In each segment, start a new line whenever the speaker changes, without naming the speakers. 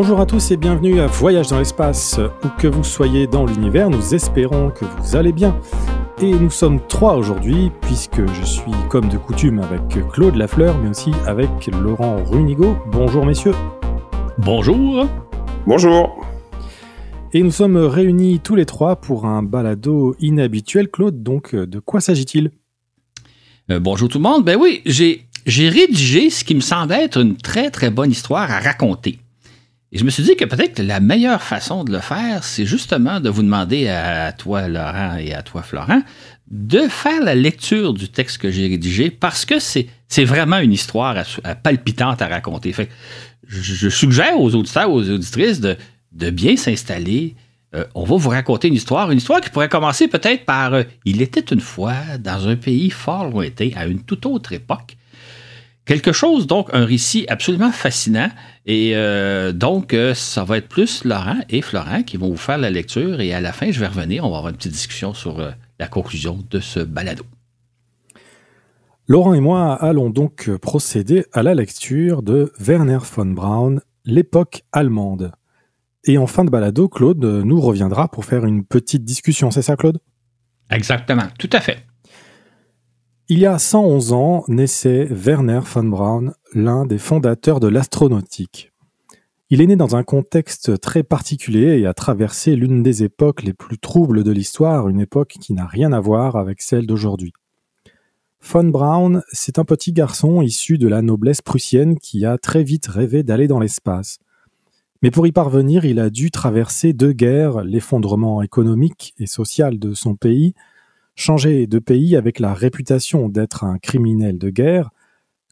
Bonjour à tous et bienvenue à Voyage dans l'espace. Où que vous soyez dans l'univers, nous espérons que vous allez bien. Et nous sommes trois aujourd'hui, puisque je suis comme de coutume avec Claude Lafleur, mais aussi avec Laurent Runigo. Bonjour messieurs.
Bonjour.
Bonjour.
Et nous sommes réunis tous les trois pour un balado inhabituel. Claude, donc de quoi s'agit-il?
Euh, Bonjour tout le monde. Ben oui, j'ai, j'ai rédigé ce qui me semble être une très très bonne histoire à raconter. Et je me suis dit que peut-être la meilleure façon de le faire, c'est justement de vous demander à toi, Laurent, et à toi, Florent, de faire la lecture du texte que j'ai rédigé parce que c'est, vraiment une histoire palpitante à raconter. Je, suggère aux auditeurs, aux auditrices de, de bien s'installer. Euh, on va vous raconter une histoire, une histoire qui pourrait commencer peut-être par euh, Il était une fois dans un pays fort lointain, à une toute autre époque. Quelque chose, donc, un récit absolument fascinant. Et euh, donc, ça va être plus Laurent et Florent qui vont vous faire la lecture. Et à la fin, je vais revenir. On va avoir une petite discussion sur la conclusion de ce balado.
Laurent et moi allons donc procéder à la lecture de Werner von Braun, L'époque allemande. Et en fin de balado, Claude nous reviendra pour faire une petite discussion, c'est ça Claude?
Exactement, tout à fait.
Il y a 111 ans naissait Werner von Braun, l'un des fondateurs de l'astronautique. Il est né dans un contexte très particulier et a traversé l'une des époques les plus troubles de l'histoire, une époque qui n'a rien à voir avec celle d'aujourd'hui. Von Braun, c'est un petit garçon issu de la noblesse prussienne qui a très vite rêvé d'aller dans l'espace. Mais pour y parvenir, il a dû traverser deux guerres, l'effondrement économique et social de son pays, changer de pays avec la réputation d'être un criminel de guerre,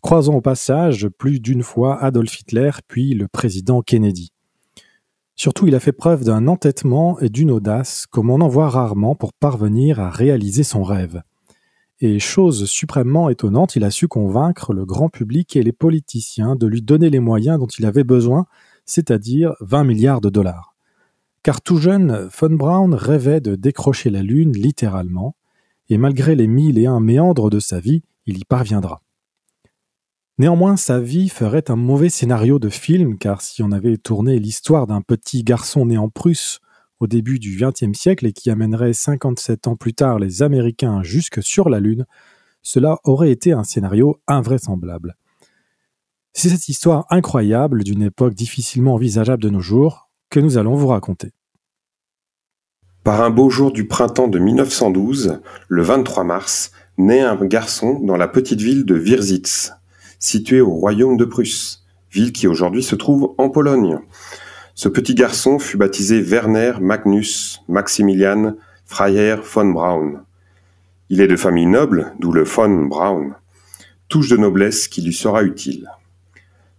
croisant au passage plus d'une fois Adolf Hitler puis le président Kennedy. Surtout, il a fait preuve d'un entêtement et d'une audace comme on en voit rarement pour parvenir à réaliser son rêve. Et chose suprêmement étonnante, il a su convaincre le grand public et les politiciens de lui donner les moyens dont il avait besoin c'est-à-dire 20 milliards de dollars. Car tout jeune, Von Braun rêvait de décrocher la Lune littéralement, et malgré les mille et un méandres de sa vie, il y parviendra. Néanmoins, sa vie ferait un mauvais scénario de film, car si on avait tourné l'histoire d'un petit garçon né en Prusse au début du XXe siècle et qui amènerait 57 ans plus tard les Américains jusque sur la Lune, cela aurait été un scénario invraisemblable. C'est cette histoire incroyable d'une époque difficilement envisageable de nos jours que nous allons vous raconter.
Par un beau jour du printemps de 1912, le 23 mars, naît un garçon dans la petite ville de Wirsitz, située au royaume de Prusse, ville qui aujourd'hui se trouve en Pologne. Ce petit garçon fut baptisé Werner Magnus Maximilian Freiherr von Braun. Il est de famille noble, d'où le von Braun, touche de noblesse qui lui sera utile.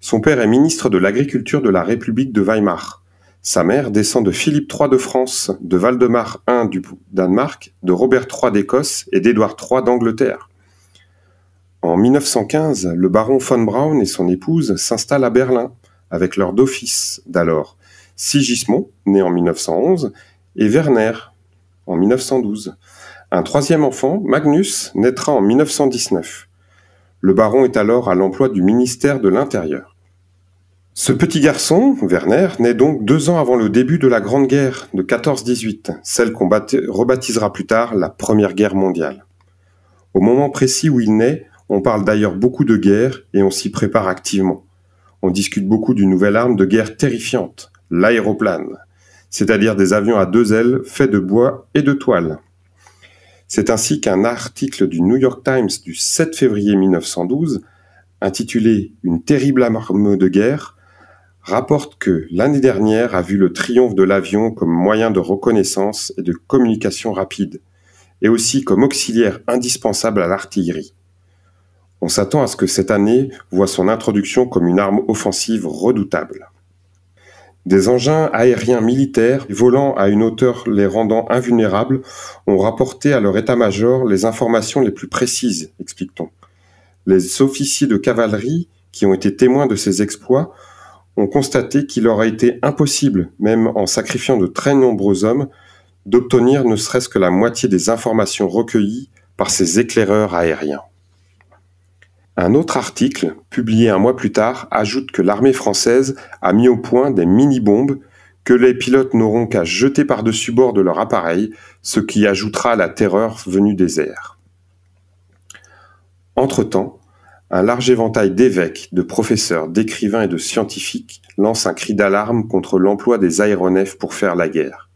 Son père est ministre de l'Agriculture de la République de Weimar. Sa mère descend de Philippe III de France, de Valdemar I du Danemark, de Robert III d'Écosse et d'Édouard III d'Angleterre. En 1915, le baron von Braun et son épouse s'installent à Berlin avec leur deux fils d'alors, Sigismond, né en 1911, et Werner, en 1912. Un troisième enfant, Magnus, naîtra en 1919. Le baron est alors à l'emploi du ministère de l'Intérieur. Ce petit garçon, Werner, naît donc deux ans avant le début de la Grande Guerre de 14-18, celle qu'on rebaptisera plus tard la Première Guerre mondiale. Au moment précis où il naît, on parle d'ailleurs beaucoup de guerre et on s'y prépare activement. On discute beaucoup d'une nouvelle arme de guerre terrifiante, l'aéroplane, c'est-à-dire des avions à deux ailes faits de bois et de toile. C'est ainsi qu'un article du New York Times du 7 février 1912, intitulé Une terrible arme de guerre, rapporte que l'année dernière a vu le triomphe de l'avion comme moyen de reconnaissance et de communication rapide, et aussi comme auxiliaire indispensable à l'artillerie. On s'attend à ce que cette année voit son introduction comme une arme offensive redoutable. Des engins aériens militaires volant à une hauteur les rendant invulnérables ont rapporté à leur état-major les informations les plus précises, explique-t-on. Les officiers de cavalerie qui ont été témoins de ces exploits ont constaté qu'il aurait été impossible, même en sacrifiant de très nombreux hommes, d'obtenir ne serait-ce que la moitié des informations recueillies par ces éclaireurs aériens. Un autre article, publié un mois plus tard, ajoute que l'armée française a mis au point des mini-bombes que les pilotes n'auront qu'à jeter par-dessus bord de leur appareil, ce qui ajoutera la terreur venue des airs. Entre-temps, un large éventail d'évêques, de professeurs, d'écrivains et de scientifiques lance un cri d'alarme contre l'emploi des aéronefs pour faire la guerre.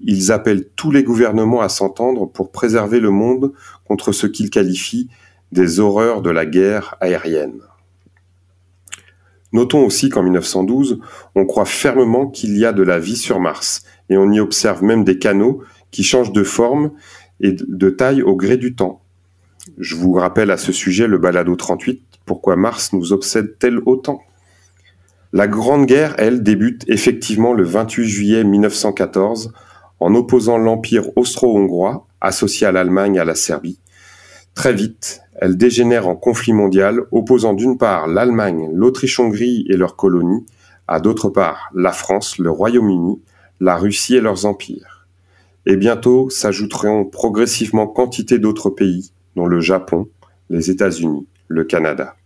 Ils appellent tous les gouvernements à s'entendre pour préserver le monde contre ce qu'ils qualifient des horreurs de la guerre aérienne. Notons aussi qu'en 1912, on croit fermement qu'il y a de la vie sur Mars, et on y observe même des canaux qui changent de forme et de taille au gré du temps. Je vous rappelle à ce sujet le balado 38, pourquoi Mars nous obsède-t-elle autant? La Grande Guerre, elle, débute effectivement le 28 juillet 1914 en opposant l'Empire austro-hongrois, associé à l'Allemagne et à la Serbie. Très vite, elle dégénère en conflit mondial opposant d'une part l'Allemagne, l'Autriche-Hongrie et leurs colonies, à d'autre part la France, le Royaume-Uni, la Russie et leurs empires. Et bientôt s'ajouteront progressivement quantité d'autres pays, dont le Japon, les États-Unis, le Canada.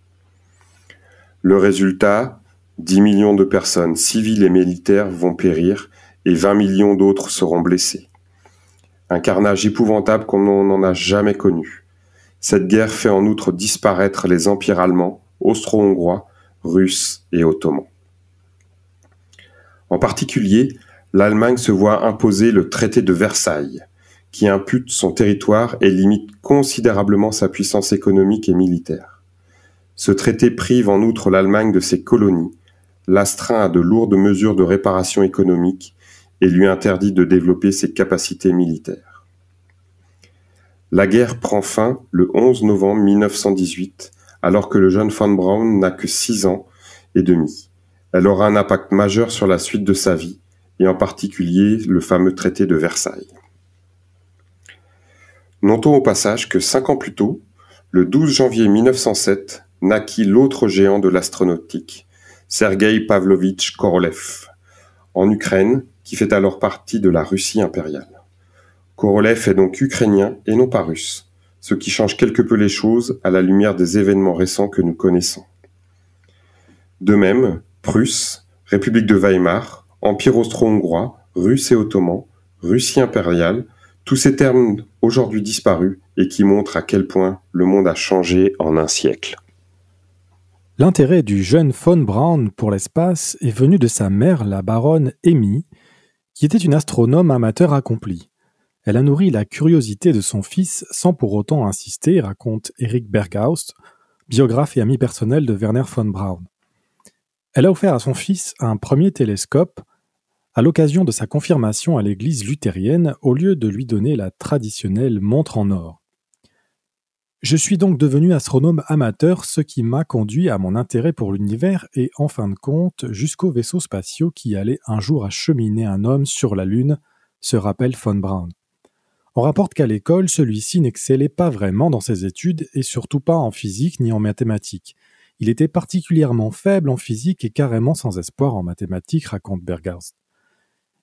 Le résultat, 10 millions de personnes civiles et militaires vont périr et 20 millions d'autres seront blessés. Un carnage épouvantable comme on n'en a jamais connu. Cette guerre fait en outre disparaître les empires allemands, austro-hongrois, russes et ottomans. En particulier, l'Allemagne se voit imposer le traité de Versailles, qui impute son territoire et limite considérablement sa puissance économique et militaire. Ce traité prive en outre l'Allemagne de ses colonies, l'astreint à de lourdes mesures de réparation économique et lui interdit de développer ses capacités militaires. La guerre prend fin le 11 novembre 1918, alors que le jeune Von Braun n'a que six ans et demi. Elle aura un impact majeur sur la suite de sa vie, et en particulier le fameux traité de Versailles. Notons au passage que cinq ans plus tôt, le 12 janvier 1907, naquit l'autre géant de l'astronautique, Sergei Pavlovitch Korolev, en Ukraine, qui fait alors partie de la Russie impériale. Korolev est donc ukrainien et non pas russe, ce qui change quelque peu les choses à la lumière des événements récents que nous connaissons. De même, Prusse, République de Weimar, Empire austro-hongrois, Russe et ottoman, Russie impériale, tous ces termes aujourd'hui disparus et qui montrent à quel point le monde a changé en un siècle.
L'intérêt du jeune von Braun pour l'espace est venu de sa mère, la baronne Amy, qui était une astronome amateur accomplie. Elle a nourri la curiosité de son fils sans pour autant insister, raconte Eric Berghaus, biographe et ami personnel de Werner von Braun. Elle a offert à son fils un premier télescope à l'occasion de sa confirmation à l'église luthérienne au lieu de lui donner la traditionnelle montre en or. Je suis donc devenu astronome amateur, ce qui m'a conduit à mon intérêt pour l'univers et en fin de compte jusqu'aux vaisseaux spatiaux qui allaient un jour acheminer un homme sur la Lune, se rappelle von Braun. On rapporte qu'à l'école, celui-ci n'excellait pas vraiment dans ses études et surtout pas en physique ni en mathématiques. Il était particulièrement faible en physique et carrément sans espoir en mathématiques, raconte Berghaus.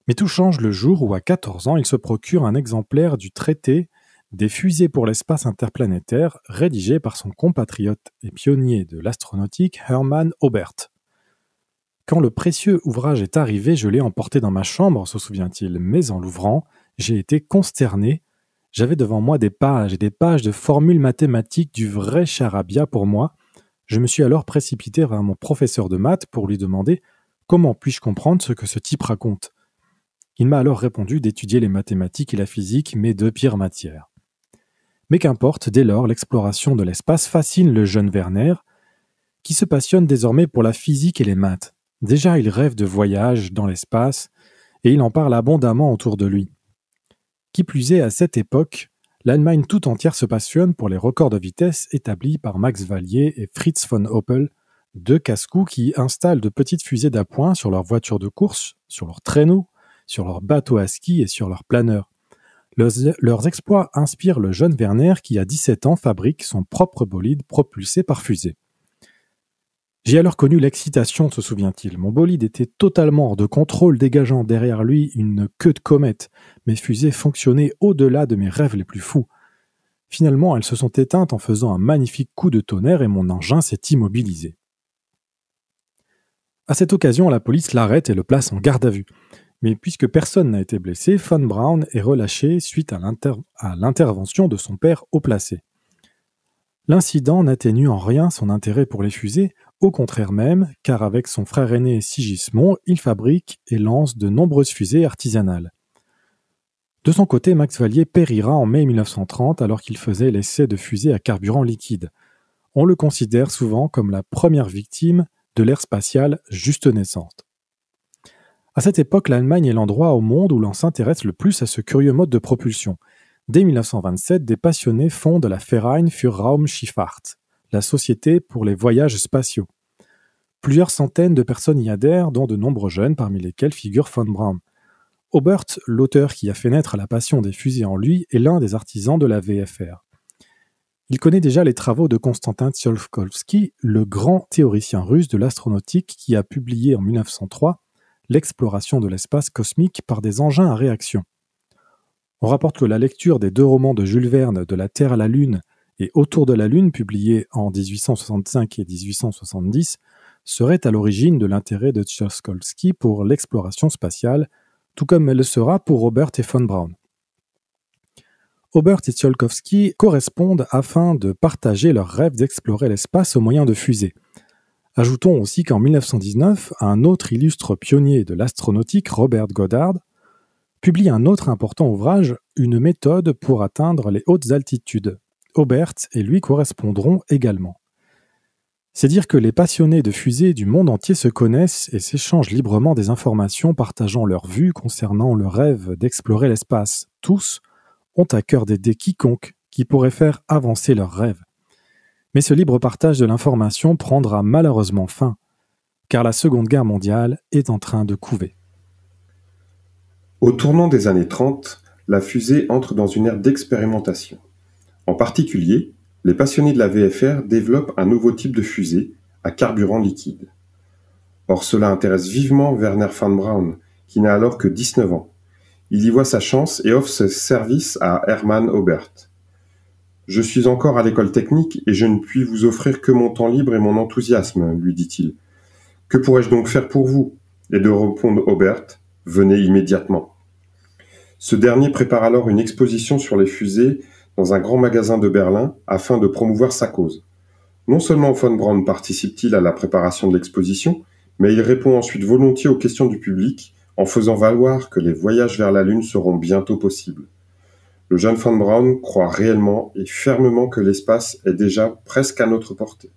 Mais tout change le jour où, à 14 ans, il se procure un exemplaire du traité des fusées pour l'espace interplanétaire rédigé par son compatriote et pionnier de l'astronautique Hermann Obert. Quand le précieux ouvrage est arrivé, je l'ai emporté dans ma chambre, se souvient-il, mais en l'ouvrant, j'ai été consterné. J'avais devant moi des pages et des pages de formules mathématiques du vrai charabia pour moi. Je me suis alors précipité vers mon professeur de maths pour lui demander comment puis-je comprendre ce que ce type raconte. Il m'a alors répondu d'étudier les mathématiques et la physique, mes deux pires matières. Mais qu'importe, dès lors, l'exploration de l'espace fascine le jeune Werner, qui se passionne désormais pour la physique et les maths. Déjà, il rêve de voyages dans l'espace, et il en parle abondamment autour de lui. Qui plus est, à cette époque, l'Allemagne tout entière se passionne pour les records de vitesse établis par Max Valier et Fritz von Opel, deux casse-cou qui installent de petites fusées d'appoint sur leurs voitures de course, sur leurs traîneaux, sur leurs bateaux à ski et sur leurs planeurs. Leurs, leurs, exploits inspirent le jeune Werner qui, à 17 ans, fabrique son propre bolide propulsé par fusée. J'ai alors connu l'excitation, se souvient-il. Mon bolide était totalement hors de contrôle, dégageant derrière lui une queue de comète. Mes fusées fonctionnaient au-delà de mes rêves les plus fous. Finalement, elles se sont éteintes en faisant un magnifique coup de tonnerre et mon engin s'est immobilisé. À cette occasion, la police l'arrête et le place en garde à vue. Mais puisque personne n'a été blessé, Von Braun est relâché suite à l'intervention de son père haut placé. L'incident n'atténue en rien son intérêt pour les fusées, au contraire même, car avec son frère aîné Sigismond, il fabrique et lance de nombreuses fusées artisanales. De son côté, Max Valier périra en mai 1930 alors qu'il faisait l'essai de fusées à carburant liquide. On le considère souvent comme la première victime de l'ère spatiale juste naissante. À cette époque, l'Allemagne est l'endroit au monde où l'on s'intéresse le plus à ce curieux mode de propulsion. Dès 1927, des passionnés fondent la Verein für Raumschifffahrt, la société pour les voyages spatiaux. Plusieurs centaines de personnes y adhèrent, dont de nombreux jeunes, parmi lesquels figure von Braun. Aubert, l'auteur qui a fait naître la passion des fusées en lui, est l'un des artisans de la VFR. Il connaît déjà les travaux de Konstantin Tsiolkovsky, le grand théoricien russe de l'astronautique qui a publié en 1903 l'exploration de l'espace cosmique par des engins à réaction. On rapporte que la lecture des deux romans de Jules Verne de la Terre à la Lune et Autour de la Lune, publiés en 1865 et 1870, serait à l'origine de l'intérêt de Tsiolkovsky pour l'exploration spatiale, tout comme elle le sera pour Robert et von Braun. Aubert et Tsiolkovsky correspondent afin de partager leur rêve d'explorer l'espace au moyen de fusées. Ajoutons aussi qu'en 1919, un autre illustre pionnier de l'astronautique, Robert Goddard, publie un autre important ouvrage, Une méthode pour atteindre les hautes altitudes. Aubert et lui correspondront également. C'est dire que les passionnés de fusées du monde entier se connaissent et s'échangent librement des informations partageant leurs vues concernant le rêve d'explorer l'espace. Tous ont à cœur d'aider quiconque qui pourrait faire avancer leurs rêves. Mais ce libre partage de l'information prendra malheureusement fin, car la Seconde Guerre mondiale est en train de couver.
Au tournant des années 30, la fusée entre dans une ère d'expérimentation. En particulier, les passionnés de la VFR développent un nouveau type de fusée à carburant liquide. Or cela intéresse vivement Werner von Braun, qui n'a alors que 19 ans. Il y voit sa chance et offre ses services à Hermann Aubert. Je suis encore à l'école technique et je ne puis vous offrir que mon temps libre et mon enthousiasme, lui dit-il. Que pourrais-je donc faire pour vous? Et de répondre Aubert, venez immédiatement. Ce dernier prépare alors une exposition sur les fusées dans un grand magasin de Berlin afin de promouvoir sa cause. Non seulement von Braun participe-t-il à la préparation de l'exposition, mais il répond ensuite volontiers aux questions du public en faisant valoir que les voyages vers la Lune seront bientôt possibles. Le jeune von Braun croit réellement et fermement que l'espace est déjà presque à notre portée.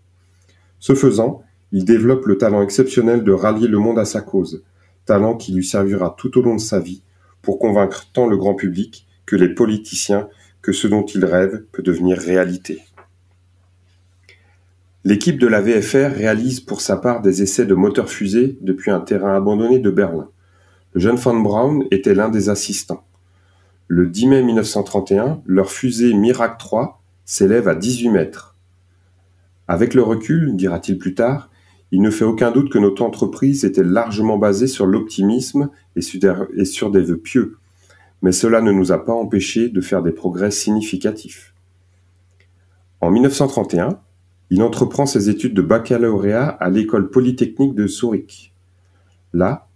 Ce faisant, il développe le talent exceptionnel de rallier le monde à sa cause, talent qui lui servira tout au long de sa vie pour convaincre tant le grand public que les politiciens que ce dont il rêve peut devenir réalité. L'équipe de la VFR réalise pour sa part des essais de moteurs fusées depuis un terrain abandonné de Berlin. Le jeune von Braun était l'un des assistants. Le 10 mai 1931, leur fusée Miracle 3 s'élève à 18 mètres. Avec le recul, dira-t-il plus tard, il ne fait aucun doute que notre entreprise était largement basée sur l'optimisme et sur des vœux pieux, mais cela ne nous a pas empêchés de faire des progrès significatifs. En 1931, il entreprend ses études de baccalauréat à l'école polytechnique de Zurich. Là,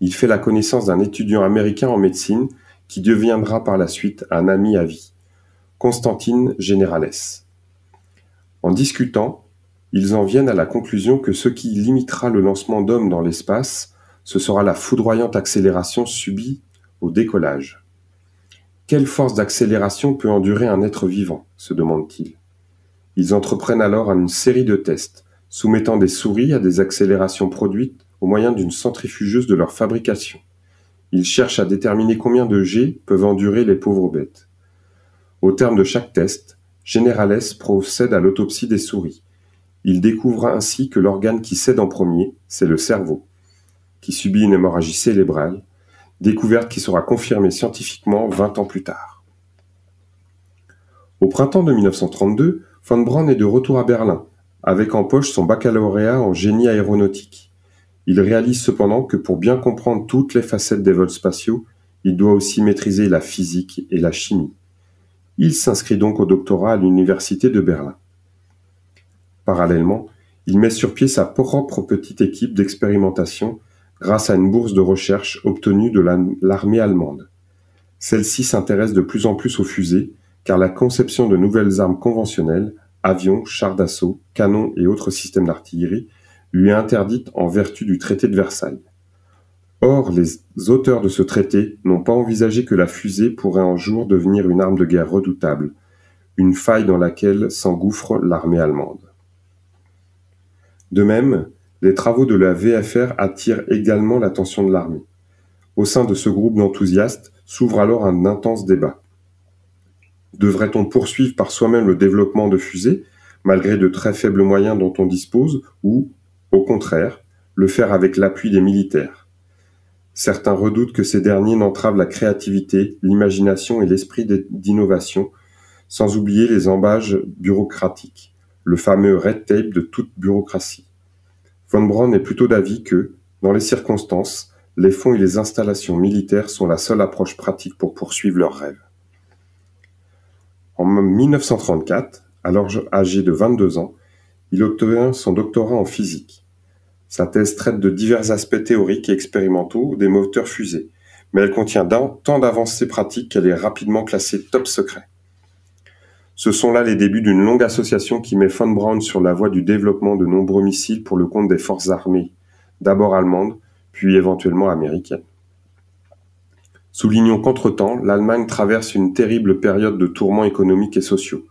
il fait la connaissance d'un étudiant américain en médecine qui deviendra par la suite un ami à vie, Constantine Generales. En discutant, ils en viennent à la conclusion que ce qui limitera le lancement d'hommes dans l'espace, ce sera la foudroyante accélération subie au décollage. Quelle force d'accélération peut endurer un être vivant se demande-t-il. Ils entreprennent alors une série de tests, soumettant des souris à des accélérations produites au moyen d'une centrifugeuse de leur fabrication. Ils cherchent à déterminer combien de G peuvent endurer les pauvres bêtes. Au terme de chaque test, Generales procède à l'autopsie des souris. Il découvre ainsi que l'organe qui cède en premier, c'est le cerveau, qui subit une hémorragie cérébrale découverte qui sera confirmée scientifiquement 20 ans plus tard. Au printemps de 1932, von Braun est de retour à Berlin, avec en poche son baccalauréat en génie aéronautique. Il réalise cependant que pour bien comprendre toutes les facettes des vols spatiaux, il doit aussi maîtriser la physique et la chimie. Il s'inscrit donc au doctorat à l'université de Berlin. Parallèlement, il met sur pied sa propre petite équipe d'expérimentation grâce à une bourse de recherche obtenue de l'armée allemande. Celle-ci s'intéresse de plus en plus aux fusées, car la conception de nouvelles armes conventionnelles, avions, chars d'assaut, canons et autres systèmes d'artillerie, lui est interdite en vertu du traité de Versailles. Or, les auteurs de ce traité n'ont pas envisagé que la fusée pourrait un jour devenir une arme de guerre redoutable, une faille dans laquelle s'engouffre l'armée allemande. De même, les travaux de la VFR attirent également l'attention de l'armée. Au sein de ce groupe d'enthousiastes s'ouvre alors un intense débat. Devrait-on poursuivre par soi-même le développement de fusées, malgré de très faibles moyens dont on dispose, ou, au contraire, le faire avec l'appui des militaires Certains redoutent que ces derniers n'entravent la créativité, l'imagination et l'esprit d'innovation, sans oublier les embages bureaucratiques le fameux red tape de toute bureaucratie. Von Braun est plutôt d'avis que, dans les circonstances, les fonds et les installations militaires sont la seule approche pratique pour poursuivre leurs rêves. En 1934, alors âgé de 22 ans, il obtient son doctorat en physique. Sa thèse traite de divers aspects théoriques et expérimentaux des moteurs fusées, mais elle contient tant d'avancées pratiques qu'elle est rapidement classée top secret. Ce sont là les débuts d'une longue association qui met von Braun sur la voie du développement de nombreux missiles pour le compte des forces armées, d'abord allemandes, puis éventuellement américaines. Soulignons qu'entre-temps, l'Allemagne traverse une terrible période de tourments économiques et sociaux.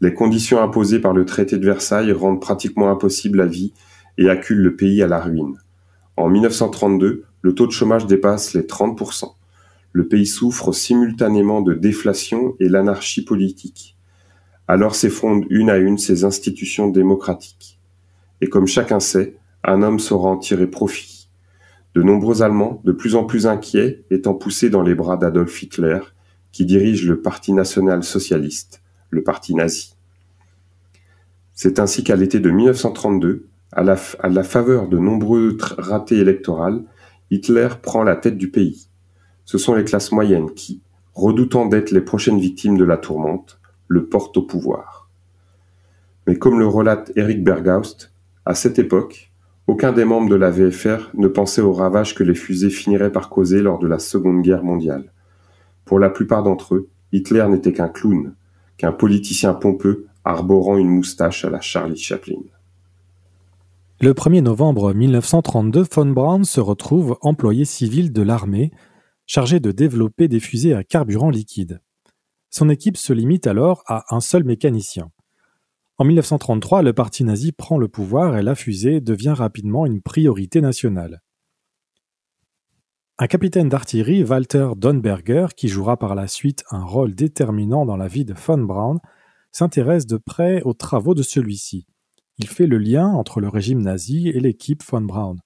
Les conditions imposées par le traité de Versailles rendent pratiquement impossible la vie et acculent le pays à la ruine. En 1932, le taux de chômage dépasse les 30%. Le pays souffre simultanément de déflation et l'anarchie politique. Alors s'effondrent une à une ces institutions démocratiques. Et comme chacun sait, un homme saura en tirer profit. De nombreux Allemands, de plus en plus inquiets, étant poussés dans les bras d'Adolf Hitler, qui dirige le Parti national-socialiste, le parti nazi. C'est ainsi qu'à l'été de 1932, à la, faveur de nombreux ratés électoraux, Hitler prend la tête du pays. Ce sont les classes moyennes qui, redoutant d'être les prochaines victimes de la tourmente, le porte au pouvoir. Mais comme le relate Eric Berghaust, à cette époque, aucun des membres de la VFR ne pensait aux ravages que les fusées finiraient par causer lors de la Seconde Guerre mondiale. Pour la plupart d'entre eux, Hitler n'était qu'un clown, qu'un politicien pompeux arborant une moustache à la Charlie Chaplin.
Le 1er novembre 1932, von Braun se retrouve employé civil de l'armée, chargé de développer des fusées à carburant liquide. Son équipe se limite alors à un seul mécanicien. En 1933, le parti nazi prend le pouvoir et la fusée devient rapidement une priorité nationale. Un capitaine d'artillerie, Walter Donberger, qui jouera par la suite un rôle déterminant dans la vie de von Braun, s'intéresse de près aux travaux de celui-ci. Il fait le lien entre le régime nazi et l'équipe von Braun.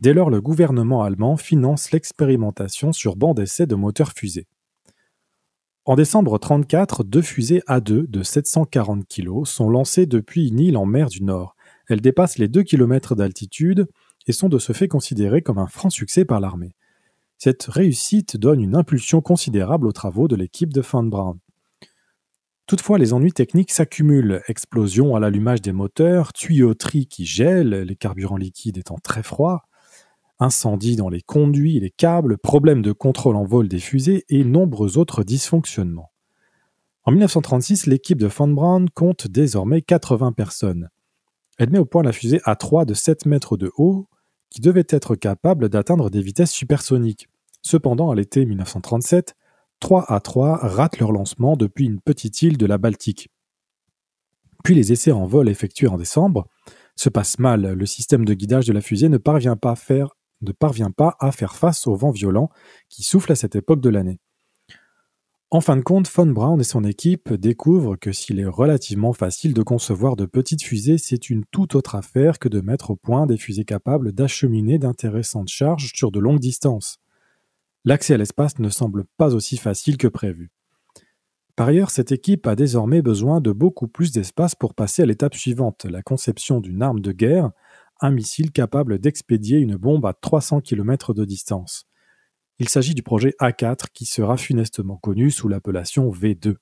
Dès lors, le gouvernement allemand finance l'expérimentation sur banc d'essai de moteurs fusées. En décembre 1934, deux fusées A2 de 740 kg sont lancées depuis une île en mer du Nord. Elles dépassent les 2 km d'altitude et sont de ce fait considérées comme un franc succès par l'armée. Cette réussite donne une impulsion considérable aux travaux de l'équipe de Von Braun. Toutefois, les ennuis techniques s'accumulent. Explosion à l'allumage des moteurs, tuyauterie qui gèle, les carburants liquides étant très froids, Incendies dans les conduits les câbles, problèmes de contrôle en vol des fusées et nombreux autres dysfonctionnements. En 1936, l'équipe de Von Braun compte désormais 80 personnes. Elle met au point la fusée A3 de 7 mètres de haut, qui devait être capable d'atteindre des vitesses supersoniques. Cependant, à l'été 1937, 3 A3 ratent leur lancement depuis une petite île de la Baltique. Puis les essais en vol effectués en décembre se passent mal. Le système de guidage de la fusée ne parvient pas à faire ne parvient pas à faire face au vent violent qui souffle à cette époque de l'année. En fin de compte, Von Braun et son équipe découvrent que s'il est relativement facile de concevoir de petites fusées, c'est une toute autre affaire que de mettre au point des fusées capables d'acheminer d'intéressantes charges sur de longues distances. L'accès à l'espace ne semble pas aussi facile que prévu. Par ailleurs, cette équipe a désormais besoin de beaucoup plus d'espace pour passer à l'étape suivante, la conception d'une arme de guerre un missile capable d'expédier une bombe à 300 km de distance. Il s'agit du projet A4 qui sera funestement connu sous l'appellation V2.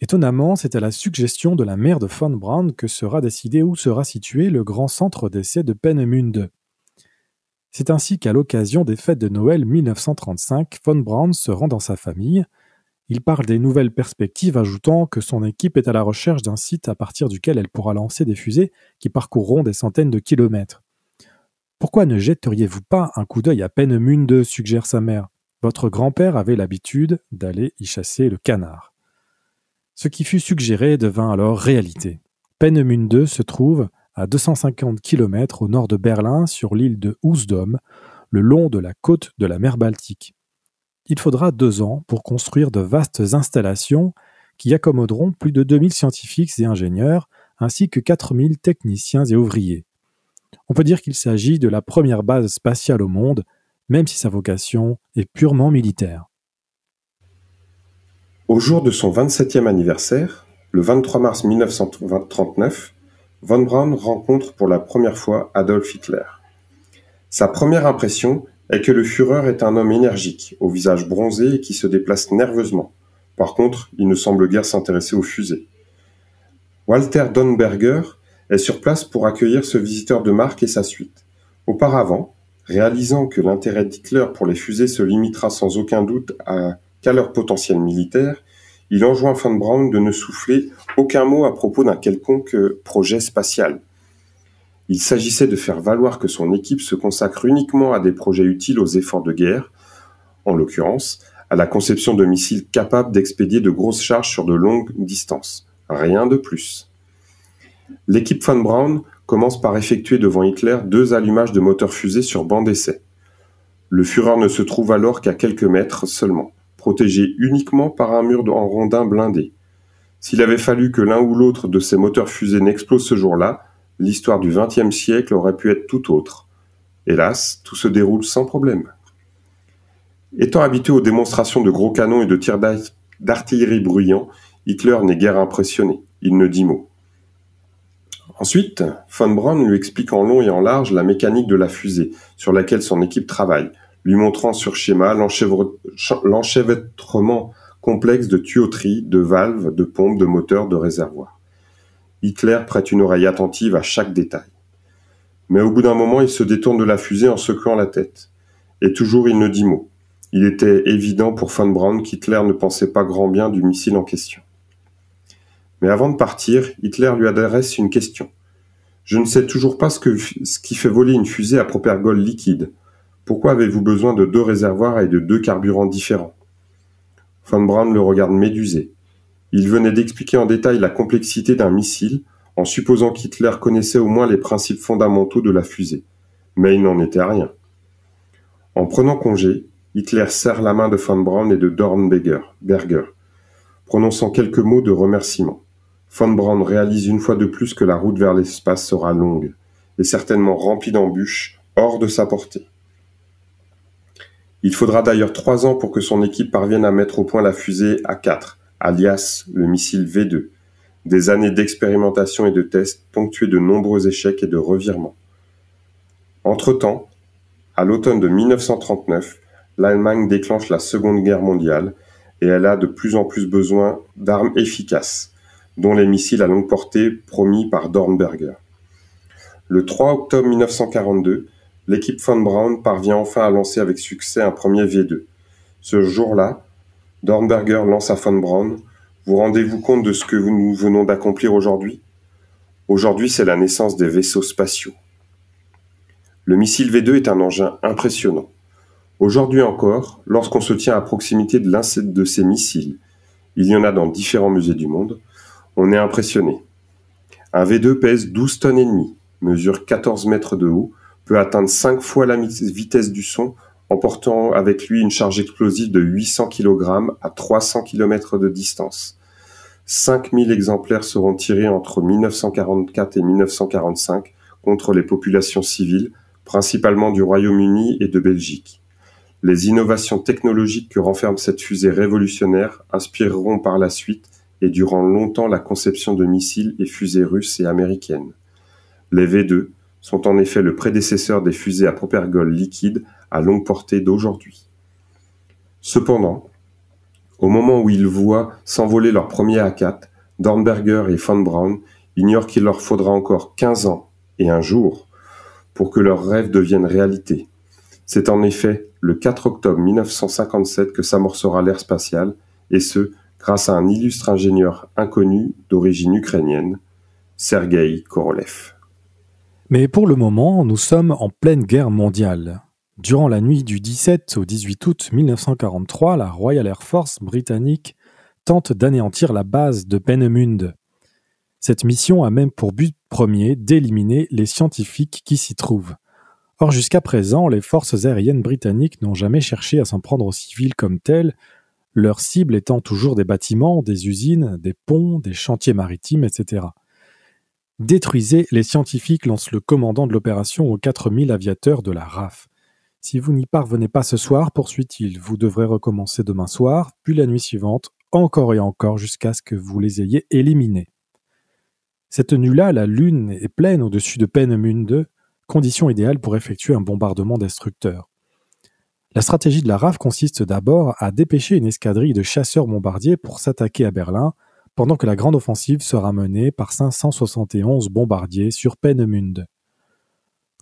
Étonnamment, c'est à la suggestion de la mère de von Braun que sera décidé où sera situé le grand centre d'essai de Pennemunde. C'est ainsi qu'à l'occasion des fêtes de Noël 1935, von Braun se rend dans sa famille. Il parle des nouvelles perspectives, ajoutant que son équipe est à la recherche d'un site à partir duquel elle pourra lancer des fusées qui parcourront des centaines de kilomètres. Pourquoi ne jetteriez-vous pas un coup d'œil à Pennemunde suggère sa mère. Votre grand-père avait l'habitude d'aller y chasser le canard. Ce qui fut suggéré devint alors réalité. Pennemunde se trouve à 250 km au nord de Berlin sur l'île de Usedom, le long de la côte de la mer Baltique. Il faudra deux ans pour construire de vastes installations qui accommoderont plus de 2000 scientifiques et ingénieurs, ainsi que 4000 techniciens et ouvriers. On peut dire qu'il s'agit de la première base spatiale au monde, même si sa vocation est purement militaire.
Au jour de son 27e anniversaire, le 23 mars 1939, von Braun rencontre pour la première fois Adolf Hitler. Sa première impression est que le Führer est un homme énergique, au visage bronzé et qui se déplace nerveusement. Par contre, il ne semble guère s'intéresser aux fusées. Walter Donberger est sur place pour accueillir ce visiteur de marque et sa suite. Auparavant, réalisant que l'intérêt d'Hitler pour les fusées se limitera sans aucun doute à qu'à leur potentiel militaire, il enjoint von Braun de ne souffler aucun mot à propos d'un quelconque projet spatial. Il s'agissait de faire valoir que son équipe se consacre uniquement à des projets utiles aux efforts de guerre, en l'occurrence à la conception de missiles capables d'expédier de grosses charges sur de longues distances. Rien de plus. L'équipe von Braun commence par effectuer devant Hitler deux allumages de moteurs fusées sur banc d'essai. Le Führer ne se trouve alors qu'à quelques mètres seulement protégé uniquement par un mur en rondin blindé. S'il avait fallu que l'un ou l'autre de ces moteurs fusées n'explose ce jour-là, l'histoire du XXe siècle aurait pu être tout autre. Hélas, tout se déroule sans problème. Étant habitué aux démonstrations de gros canons et de tirs d'artillerie bruyants, Hitler n'est guère impressionné. Il ne dit mot. Ensuite, von Braun lui explique en long et en large la mécanique de la fusée, sur laquelle son équipe travaille, lui montrant sur schéma l'enchevêtrement complexe de tuyauteries, de valves, de pompes, de moteurs, de réservoirs. Hitler prête une oreille attentive à chaque détail. Mais au bout d'un moment, il se détourne de la fusée en secouant la tête. Et toujours il ne dit mot. Il était évident pour von Braun qu'Hitler ne pensait pas grand bien du missile en question. Mais avant de partir, Hitler lui adresse une question. Je ne sais toujours pas ce, ce qui fait voler une fusée à propergol liquide. Pourquoi avez-vous besoin de deux réservoirs et de deux carburants différents? Von Braun le regarde médusé. Il venait d'expliquer en détail la complexité d'un missile, en supposant qu'Hitler connaissait au moins les principes fondamentaux de la fusée. Mais il n'en était rien. En prenant congé, Hitler serre la main de von Braun et de Dornberger, Berger, prononçant quelques mots de remerciement. Von Braun réalise une fois de plus que la route vers l'espace sera longue, et certainement remplie d'embûches hors de sa portée. Il faudra d'ailleurs trois ans pour que son équipe parvienne à mettre au point la fusée A4, alias le missile V2. Des années d'expérimentation et de tests ponctuées de nombreux échecs et de revirements. Entre-temps, à l'automne de 1939, l'Allemagne déclenche la Seconde Guerre mondiale et elle a de plus en plus besoin d'armes efficaces, dont les missiles à longue portée promis par Dornberger. Le 3 octobre 1942, l'équipe von Braun parvient enfin à lancer avec succès un premier V2. Ce jour-là, Dornberger lance à von Braun Vous rendez-vous compte de ce que nous venons d'accomplir aujourd'hui? Aujourd'hui, c'est la naissance des vaisseaux spatiaux. Le missile V2 est un engin impressionnant. Aujourd'hui encore, lorsqu'on se tient à proximité de l'un de ces missiles, il y en a dans différents musées du monde, on est impressionné. Un V2 pèse 12 tonnes et demie, mesure 14 mètres de haut, peut atteindre cinq fois la vitesse du son, emportant avec lui une charge explosive de 800 kg à 300 km de distance. 5000 exemplaires seront tirés entre 1944 et 1945 contre les populations civiles, principalement du Royaume-Uni et de Belgique. Les innovations technologiques que renferme cette fusée révolutionnaire inspireront par la suite et durant longtemps la conception de missiles et fusées russes et américaines. Les V2, sont en effet le prédécesseur des fusées à propergol liquide à longue portée d'aujourd'hui. Cependant, Au moment où ils voient s'envoler leur premier A4, Dornberger et von Braun ignorent qu'il leur faudra encore 15 ans et un jour pour que leurs rêves deviennent réalité. C'est en effet le 4 octobre 1957 que s'amorcera l'ère spatiale, et ce, grâce à un illustre ingénieur inconnu d'origine ukrainienne, Sergei Korolev.
Mais pour le moment, nous sommes en pleine guerre mondiale. Durant la nuit du 17 au 18 août 1943, la Royal Air Force britannique tente d'anéantir la base de Peenemünde. Cette mission a même pour but premier d'éliminer les scientifiques qui s'y trouvent. Or jusqu'à présent, les forces aériennes britanniques n'ont jamais cherché à s'en prendre aux civils comme tels, leur cible étant toujours des bâtiments, des usines, des ponts, des chantiers maritimes, etc. Détruisez les scientifiques, lance le commandant de l'opération aux 4000 aviateurs de la RAF. Si vous n'y parvenez pas ce soir, poursuit-il, vous devrez recommencer demain soir, puis la nuit suivante, encore et encore, jusqu'à ce que vous les ayez éliminés. Cette nuit-là, la lune est pleine au-dessus de Peenemünde, condition idéale pour effectuer un bombardement destructeur. La stratégie de la RAF consiste d'abord à dépêcher une escadrille de chasseurs bombardiers pour s'attaquer à Berlin, pendant que la grande offensive sera menée par 571 bombardiers sur Peenemünde.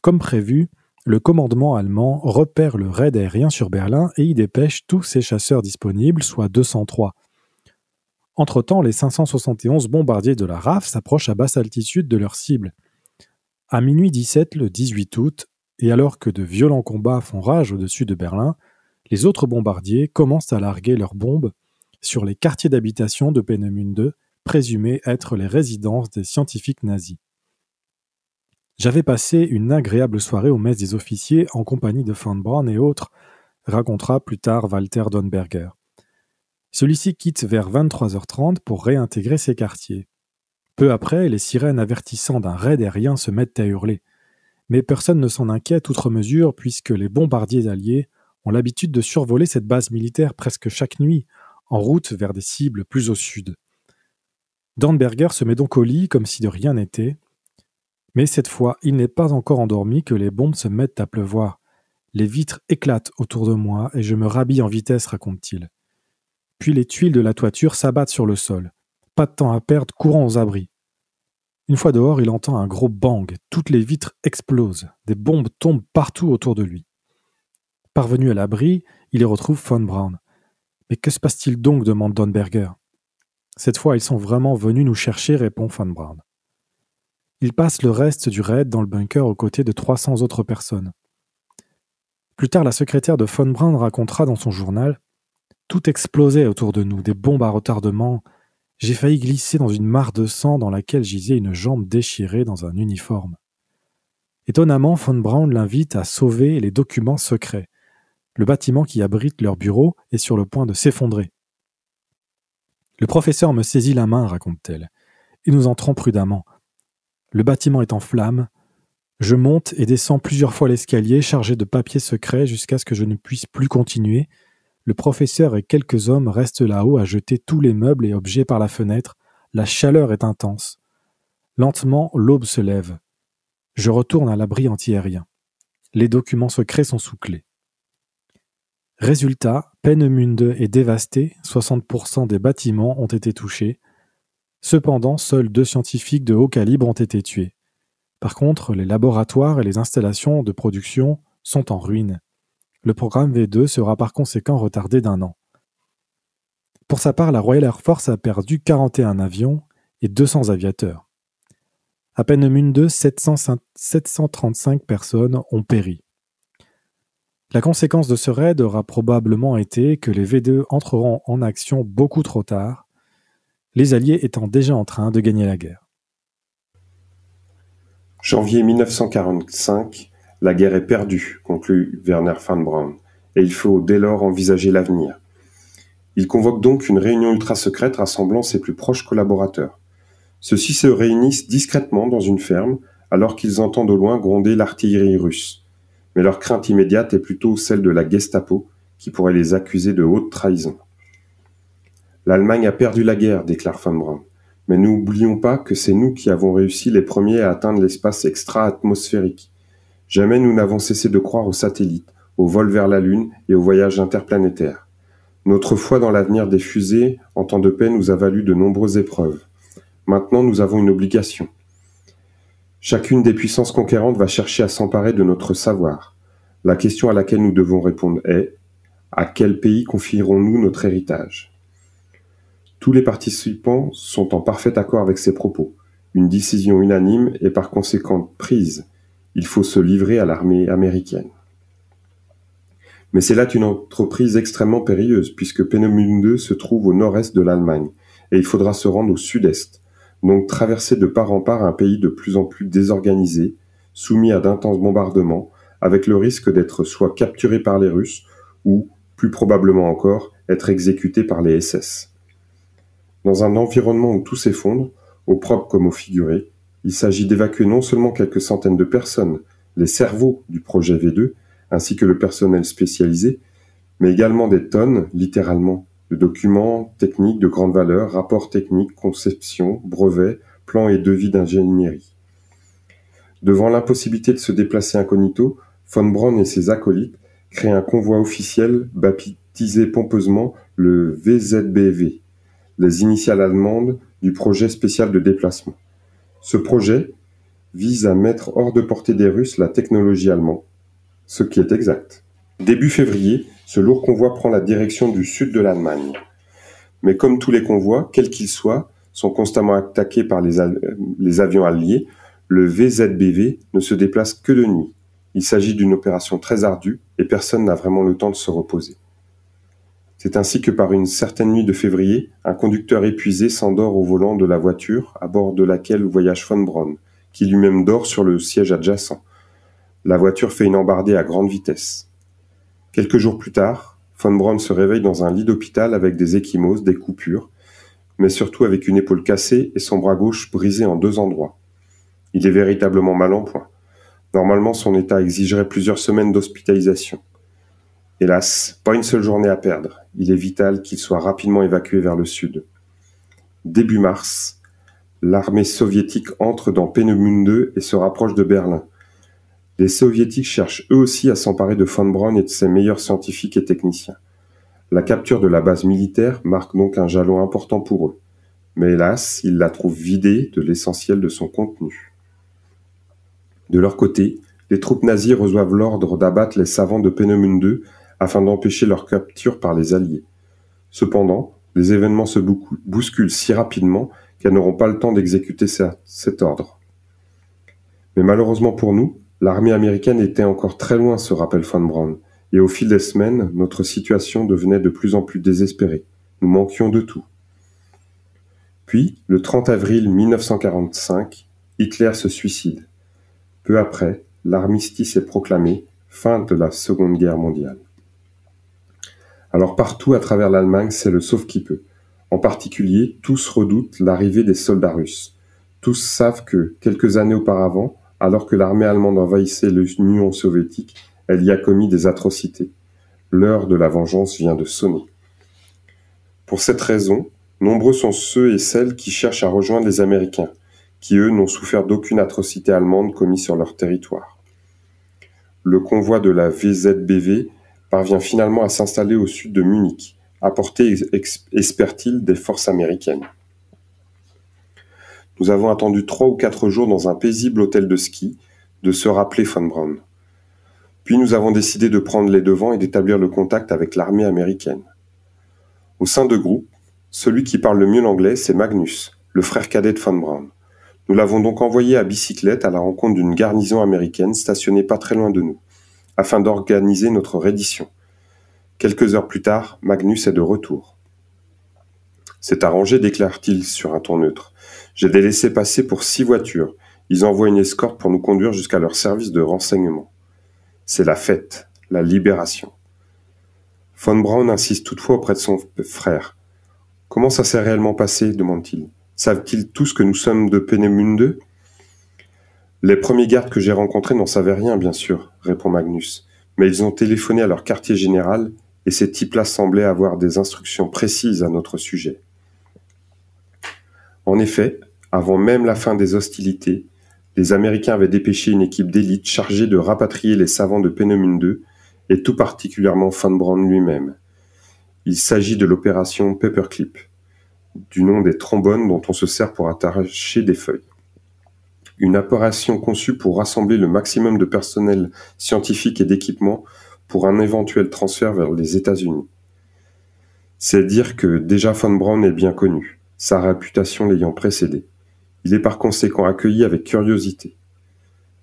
Comme prévu, le commandement allemand repère le raid aérien sur Berlin et y dépêche tous ses chasseurs disponibles, soit 203. Entre-temps, les 571 bombardiers de la RAF s'approchent à basse altitude de leur cible. À minuit 17 le 18 août, et alors que de violents combats font rage au-dessus de Berlin, les autres bombardiers commencent à larguer leurs bombes sur les quartiers d'habitation de Peenemünde, présumés être les résidences des scientifiques nazis. J'avais passé une agréable soirée aux messes des officiers en compagnie de Von Braun et autres, racontera plus tard Walter Donberger. Celui-ci quitte vers 23h30 pour réintégrer ses quartiers. Peu après, les sirènes avertissant d'un raid aérien se mettent à hurler. Mais personne ne s'en inquiète outre mesure puisque les bombardiers alliés ont l'habitude de survoler cette base militaire presque chaque nuit, en route vers des cibles plus au sud. Dornberger se met donc au lit comme si de rien n'était. Mais cette fois, il n'est pas encore endormi que les bombes se mettent à pleuvoir. Les vitres éclatent autour de moi et je me rhabille en vitesse, raconte-t-il. Puis les tuiles de la toiture s'abattent sur le sol. Pas de temps à perdre, courant aux abris. Une fois dehors, il entend un gros bang, toutes les vitres explosent, des bombes tombent partout autour de lui. Parvenu à l'abri, il y retrouve von Braun. Mais que se passe-t-il donc demande Donberger. Cette fois, ils sont vraiment venus nous chercher, répond Von Braun. Il passe le reste du raid dans le bunker aux côtés de 300 autres personnes. Plus tard, la secrétaire de Von Braun racontera dans son journal Tout explosait autour de nous, des bombes à retardement. J'ai failli glisser dans une mare de sang dans laquelle gisait une jambe déchirée dans un uniforme. Étonnamment, Von Braun l'invite à sauver les documents secrets. Le bâtiment qui abrite leur bureau est sur le point de s'effondrer. Le professeur me saisit la main, raconte-t-elle, et nous entrons prudemment. Le bâtiment est en flammes. Je monte et descends plusieurs fois l'escalier chargé de papiers secrets jusqu'à ce que je ne puisse plus continuer. Le professeur et quelques hommes restent là-haut à jeter tous les meubles et objets par la fenêtre. La chaleur est intense. Lentement, l'aube se lève. Je retourne à l'abri antiaérien. Les documents secrets sont sous clé. Résultat, Peenemünde est dévasté, 60% des bâtiments ont été touchés. Cependant, seuls deux scientifiques de haut calibre ont été tués. Par contre, les laboratoires et les installations de production sont en ruine. Le programme V2 sera par conséquent retardé d'un an. Pour sa part, la Royal Air Force a perdu 41 avions et 200 aviateurs. À Peenemünde, 735 personnes ont péri. La conséquence de ce raid aura probablement été que les V2 entreront en action beaucoup trop tard, les Alliés étant déjà en train de gagner la guerre.
Janvier 1945, la guerre est perdue, conclut Werner von Braun, et il faut dès lors envisager l'avenir. Il convoque donc une réunion ultra-secrète rassemblant ses plus proches collaborateurs. Ceux-ci se réunissent discrètement dans une ferme alors qu'ils entendent au loin gronder l'artillerie russe mais leur crainte immédiate est plutôt celle de la Gestapo, qui pourrait les accuser de haute trahison. L'Allemagne a perdu la guerre, déclare Von Braun, mais n'oublions pas que c'est nous qui avons réussi les premiers à atteindre l'espace extra-atmosphérique. Jamais nous n'avons cessé de croire aux satellites, au vol vers la Lune et aux voyages interplanétaires. Notre foi dans l'avenir des fusées en temps de paix nous a valu de nombreuses épreuves. Maintenant, nous avons une obligation. Chacune des puissances conquérantes va chercher à s'emparer de notre savoir. La question à laquelle nous devons répondre est à quel pays confierons-nous notre héritage? Tous les participants sont en parfait accord avec ces propos. Une décision unanime est par conséquent prise. Il faut se livrer à l'armée américaine. Mais c'est là une entreprise extrêmement périlleuse, puisque Peenemünde se trouve au nord-est de l'Allemagne, et il faudra se rendre au sud-est, donc traverser de part en part un pays de plus en plus désorganisé, soumis à d'intenses bombardements, avec le risque d'être soit capturé par les Russes, ou, plus probablement encore, être exécuté par les SS. Dans un environnement où tout s'effondre, au propre comme au figuré, il s'agit d'évacuer non seulement quelques centaines de personnes, les cerveaux du projet V2, ainsi que le personnel spécialisé, mais également des tonnes, littéralement, de documents techniques de grande valeur, rapports techniques, conceptions, brevets, plans et devis d'ingénierie. Devant l'impossibilité de se déplacer incognito, von Braun et ses acolytes créent un convoi officiel baptisé pompeusement le VZBV, les initiales allemandes du projet spécial de déplacement. Ce projet vise à mettre hors de portée des Russes la technologie allemande, ce qui est exact. Début février, ce lourd convoi prend la direction du sud de l'Allemagne. Mais comme tous les convois, quels qu'ils soient, sont constamment attaqués par les, avions alliés, le VZBV ne se déplace que de nuit. Il s'agit d'une opération très ardue et personne n'a vraiment le temps de se reposer. C'est ainsi que par une certaine nuit de février, un conducteur épuisé s'endort au volant de la voiture à bord de laquelle voyage von Braun, qui lui-même dort sur le siège adjacent. La voiture fait une embardée à grande vitesse. Quelques jours plus tard, von Braun se réveille dans un lit d'hôpital avec des échymoses, des coupures, mais surtout avec une épaule cassée et son bras gauche brisé en deux endroits. Il est véritablement mal en point. Normalement, son état exigerait plusieurs semaines d'hospitalisation. Hélas, pas une seule journée à perdre. Il est vital qu'il soit rapidement évacué vers le sud. Début mars, l'armée soviétique entre dans Peenemünde et se rapproche de Berlin. Les Soviétiques cherchent eux aussi à s'emparer de von Braun et de ses meilleurs scientifiques et techniciens. La capture de la base militaire marque donc un jalon important pour eux. Mais hélas, ils la trouvent vidée de l'essentiel de son contenu. De leur côté, les troupes nazies reçoivent l'ordre d'abattre les savants de Peenemünde afin d'empêcher leur capture par les Alliés. Cependant, les événements se bousculent si rapidement qu'elles n'auront pas le temps d'exécuter cet ordre. Mais malheureusement pour nous, L'armée américaine était encore très loin, se rappelle Von Braun, et au fil des semaines, notre situation devenait de plus en plus désespérée. Nous manquions de tout. Puis, le 30 avril 1945, Hitler se suicide. Peu après, l'armistice est proclamé, fin de la Seconde Guerre mondiale. Alors partout à travers l'Allemagne, c'est le sauf qui peut. En particulier, tous redoutent l'arrivée des soldats russes. Tous savent que, quelques années auparavant, alors que l'armée allemande envahissait l'Union soviétique, elle y a commis des atrocités. L'heure de la vengeance vient de sonner. Pour cette raison, nombreux sont ceux et celles qui cherchent à rejoindre les Américains, qui eux n'ont souffert d'aucune atrocité allemande commise sur leur territoire. Le convoi de la VZBV parvient finalement à s'installer au sud de Munich, à portée, espère-t-il, des forces américaines. Nous avons attendu trois ou quatre jours dans un paisible hôtel de ski de se rappeler von Braun. Puis nous avons décidé de prendre les devants et d'établir le contact avec l'armée américaine. Au sein de groupe, celui qui parle le mieux l'anglais, c'est Magnus, le frère cadet de von Braun. Nous l'avons donc envoyé à bicyclette à la rencontre d'une garnison américaine stationnée pas très loin de nous, afin d'organiser notre reddition. Quelques heures plus tard, Magnus est de retour. C'est arrangé, déclare-t-il sur un ton neutre. J'ai des laissés-passer pour six voitures. Ils envoient une escorte pour nous conduire jusqu'à leur service de renseignement. C'est la fête, la libération. Von Braun insiste toutefois auprès de son frère. Comment ça s'est réellement passé demande-t-il. Savent-ils tous que nous sommes de Peenemünde? Les premiers gardes que j'ai rencontrés n'en savaient rien, bien sûr, répond Magnus. Mais ils ont téléphoné à leur quartier général et ces types-là semblaient avoir des instructions précises à notre sujet. En effet, avant même la fin des hostilités, les Américains avaient dépêché une équipe d'élite chargée de rapatrier les savants de Peenemünde et tout particulièrement Van Braun lui-même. Il s'agit de l'opération Paperclip, du nom des trombones dont on se sert pour attacher des feuilles. Une opération conçue pour rassembler le maximum de personnel scientifique et d'équipement pour un éventuel transfert vers les États-Unis. C'est dire que déjà von Braun est bien connu, sa réputation l'ayant précédé. Il est par conséquent accueilli avec curiosité.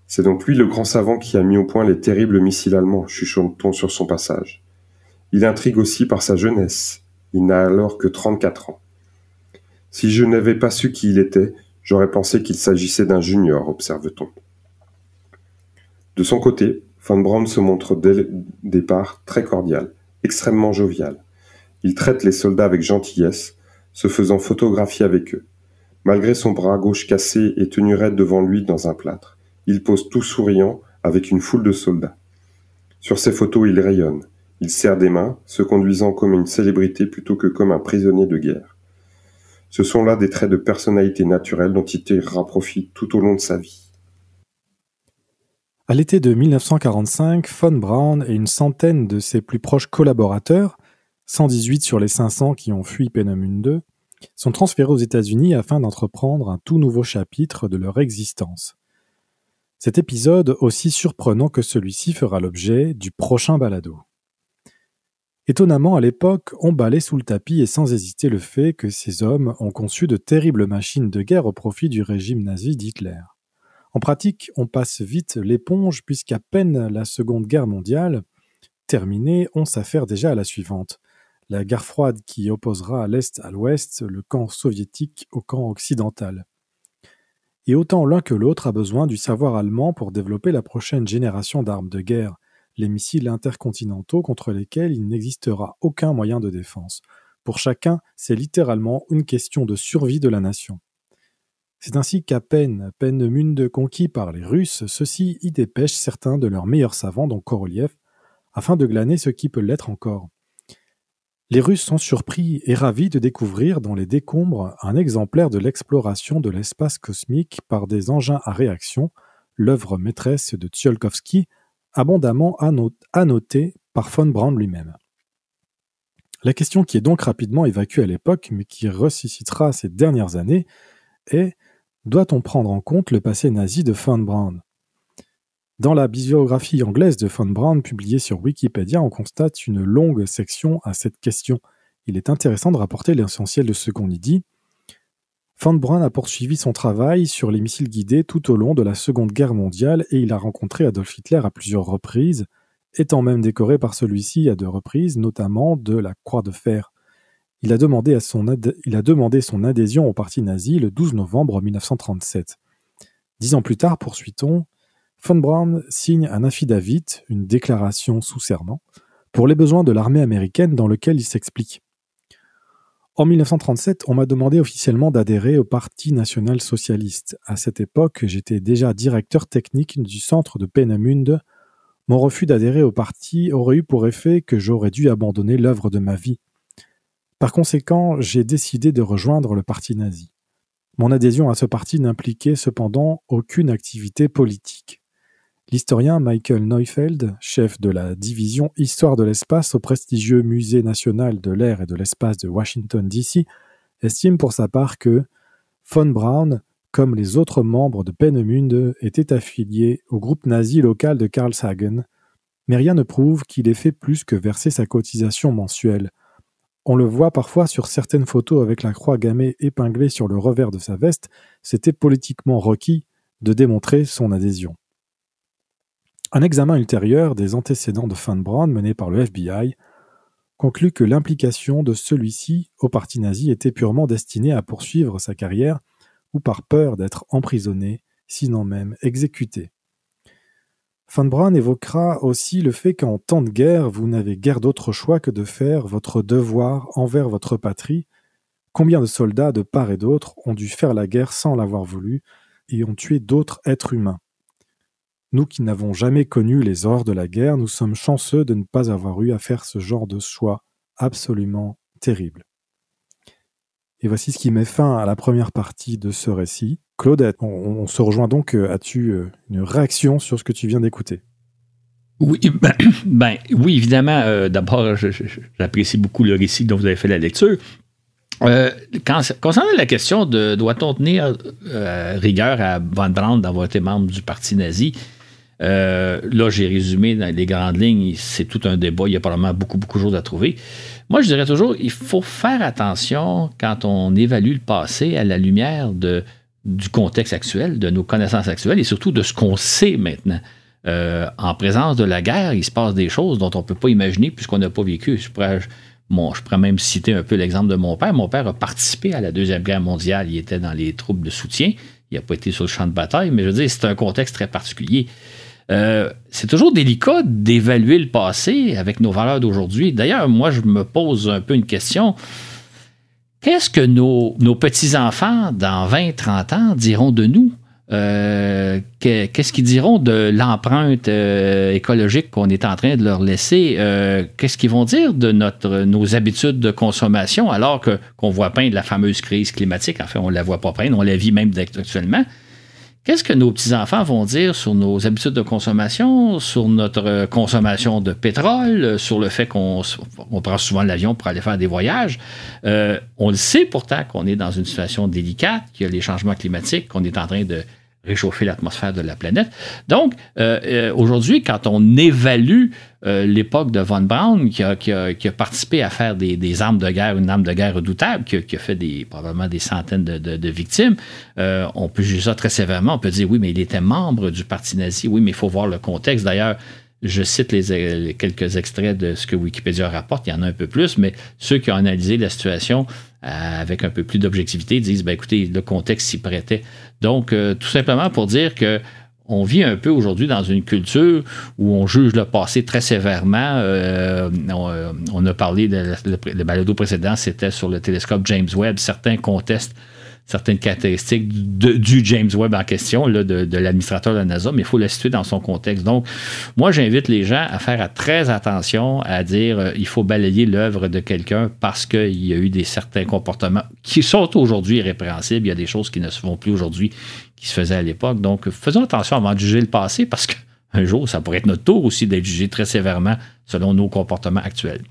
C'est donc lui le grand savant qui a mis au point les terribles missiles allemands, chuchote-t-on sur son passage. Il intrigue aussi par sa jeunesse. Il n'a alors que trente-quatre ans. Si je n'avais pas su qui il était, j'aurais pensé qu'il s'agissait d'un junior, observe-t-on. De son côté, Von Braun se montre dès le départ très cordial, extrêmement jovial. Il traite les soldats avec gentillesse, se faisant photographier avec eux. Malgré son bras gauche cassé et tenu raide devant lui dans un plâtre, il pose tout souriant avec une foule de soldats. Sur ses photos, il rayonne. Il serre des mains, se conduisant comme une célébrité plutôt que comme un prisonnier de guerre. Ce sont là des traits de personnalité naturelle dont il tirera profit tout au long de sa vie.
À l'été de 1945, Von Braun et une centaine de ses plus proches collaborateurs, 118 sur les 500 qui ont fui Peenemünde, sont transférés aux États-Unis afin d'entreprendre un tout nouveau chapitre de leur existence. Cet épisode, aussi surprenant que celui-ci, fera l'objet du prochain balado. Étonnamment, à l'époque, on balait sous le tapis et sans hésiter le fait que ces hommes ont conçu de terribles machines de guerre au profit du régime nazi d'Hitler. En pratique, on passe vite l'éponge puisqu'à peine la Seconde Guerre mondiale terminée, on s'affaire déjà à la suivante. La guerre froide qui opposera l'Est à l'Ouest, le camp soviétique au camp occidental. Et autant l'un que l'autre a besoin du savoir allemand pour développer la prochaine génération d'armes de guerre, les missiles intercontinentaux contre lesquels il n'existera aucun moyen de défense. Pour chacun, c'est littéralement une question de survie de la nation. C'est ainsi qu'à peine, peine Munde conquis par les Russes, ceux-ci y dépêchent certains de leurs meilleurs savants, dont Korolev, afin de glaner ce qui peut l'être encore. Les Russes sont surpris et ravis de découvrir dans les décombres un exemplaire de l'exploration de l'espace cosmique par des engins à réaction, l'œuvre maîtresse de Tsiolkovsky, abondamment annoté par von Braun lui-même. La question qui est donc rapidement évacuée à l'époque, mais qui ressuscitera ces dernières années, est doit-on prendre en compte le passé nazi de von Braun? Dans la biographie anglaise de von Braun publiée sur Wikipédia, on constate une longue section à cette question. Il est intéressant de rapporter l'essentiel de ce qu'on y dit, Von Braun a poursuivi son travail sur les missiles guidés tout au long de la Seconde Guerre mondiale et il a rencontré Adolf Hitler à plusieurs reprises, étant même décoré par celui-ci à deux reprises, notamment de la Croix de Fer. Il a, demandé son il a demandé son adhésion au parti nazi le 12 novembre 1937. Dix ans plus tard, poursuit-on, von Braun signe un affidavit, une déclaration sous serment, pour les besoins de l'armée américaine dans lequel il s'explique. En 1937, on m'a demandé officiellement d'adhérer au Parti national socialiste. À cette époque, j'étais déjà directeur technique du centre de Peenemünde. Mon refus d'adhérer au parti aurait eu pour effet que j'aurais dû abandonner l'œuvre de ma vie. Par conséquent, j'ai décidé de rejoindre le parti nazi. Mon adhésion à ce parti n'impliquait cependant aucune activité politique. L'historien Michael Neufeld, chef de la division Histoire de l'espace au prestigieux Musée national de l'air et de l'espace de Washington, D.C., estime pour sa part que von Braun, comme les autres membres de Peenemünde, était affilié au groupe nazi local de Karlshagen, mais rien ne prouve qu'il ait fait plus que verser sa cotisation mensuelle. On le voit parfois sur certaines photos avec la croix gammée épinglée sur le revers de sa veste, c'était politiquement requis de démontrer son adhésion. Un examen ultérieur des antécédents de Van Braun mené par le FBI conclut que l'implication de celui-ci au parti nazi était purement destinée à poursuivre sa carrière ou par peur d'être emprisonné, sinon même exécuté. Van Braun évoquera aussi le fait qu'en temps de guerre, vous n'avez guère d'autre choix que de faire votre devoir envers votre patrie. Combien de soldats de part et d'autre ont dû faire la guerre sans l'avoir voulu et ont tué d'autres êtres humains? Nous qui n'avons jamais connu les horreurs de la guerre, nous sommes chanceux de ne pas avoir eu à faire ce genre de choix absolument terrible. Et voici ce qui met fin à la première partie de ce récit. Claude, on, se rejoint donc. Euh, as-tu euh, une réaction sur ce que tu viens d'écouter?
Oui, ben, ben oui, évidemment. Euh, d'abord, j'apprécie beaucoup le récit dont vous avez fait la lecture. Concernant la question de doit-on tenir rigueur à Von Braun d'avoir été membre du parti nazi, là j'ai résumé dans les grandes lignes, c'est tout un débat, il y a probablement beaucoup, beaucoup de choses à trouver. Moi je dirais toujours, il faut faire attention quand on évalue le passé à la lumière de, du contexte actuel, de nos connaissances actuelles et surtout de ce qu'on sait maintenant. Euh, en présence de la guerre, il se passe des choses dont on ne peut pas imaginer puisqu'on n'a pas vécu. Je pourrais, je pourrais même citer un peu l'exemple de mon père. Mon père a participé à la Deuxième Guerre mondiale. Il était dans les troupes de soutien. Il n'a pas été sur le champ de bataille, mais je veux dire, c'est un contexte très particulier. Euh, c'est toujours délicat d'évaluer le passé avec nos valeurs d'aujourd'hui. D'ailleurs, moi, je me pose un peu une question. Qu'est-ce que nos, petits-enfants, dans 20, 30 ans, diront de nous? Euh, qu'est-ce qu'ils diront de l'empreinte euh, écologique qu'on est en train de leur laisser? Qu'est-ce qu'ils vont dire de notre, nos habitudes de consommation alors que, qu'on voit peindre la fameuse crise climatique? En fait, on ne la voit pas peindre, on la vit même actuellement. Qu'est-ce que nos petits-enfants vont dire sur nos habitudes de consommation, sur notre consommation de pétrole, sur le fait qu'on prend souvent l'avion pour aller faire des voyages? on le sait pourtant qu'on est dans une situation délicate, qu'il y a les changements climatiques, qu'on est en train de réchauffer l'atmosphère de la planète. Donc, euh, euh, aujourd'hui, quand on évalue euh, l'époque de Von Braun, qui a, participé à faire des, armes de guerre, une arme de guerre redoutable, qui, a fait des, probablement des centaines de, victimes, on peut juger ça très sévèrement. On peut dire, oui, mais il était membre du parti nazi. Oui, mais il faut voir le contexte. D'ailleurs, je cite les, quelques extraits de ce que Wikipédia rapporte, il y en a un peu plus, mais ceux qui ont analysé la situation avec un peu plus d'objectivité disent, ben, écoutez, le contexte s'y prêtait. Donc, euh, tout simplement pour dire que on vit un peu aujourd'hui dans une culture où on juge le passé très sévèrement. Euh, euh, on, a parlé, de, le balado précédent, c'était sur le télescope James Webb. Certains contestent certaines caractéristiques du James Webb en question, de, l'administrateur de la NASA, mais il faut le situer dans son contexte. Donc, moi, j'invite les gens à faire très attention à dire euh, il faut balayer l'œuvre de quelqu'un parce qu'il y a eu des certains comportements qui sont aujourd'hui irrépréhensibles. Il y a des choses qui ne se font plus aujourd'hui qui se faisaient à l'époque. Donc, faisons attention avant de juger le passé parce qu'un jour, ça pourrait être notre tour aussi d'être jugé très sévèrement selon nos comportements actuels.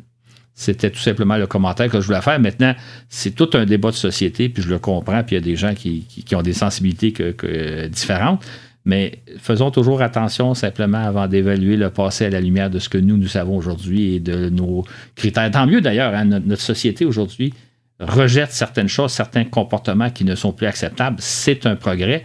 C'était tout simplement le commentaire que je voulais faire. Maintenant, c'est tout un débat de société, puis je le comprends, puis il y a des gens qui, ont des sensibilités que, différentes. Mais faisons toujours attention simplement avant d'évaluer le passé à la lumière de ce que nous, nous savons aujourd'hui et de nos critères. Tant mieux d'ailleurs, hein, notre, société aujourd'hui rejette certaines choses, certains comportements qui ne sont plus acceptables. C'est un progrès.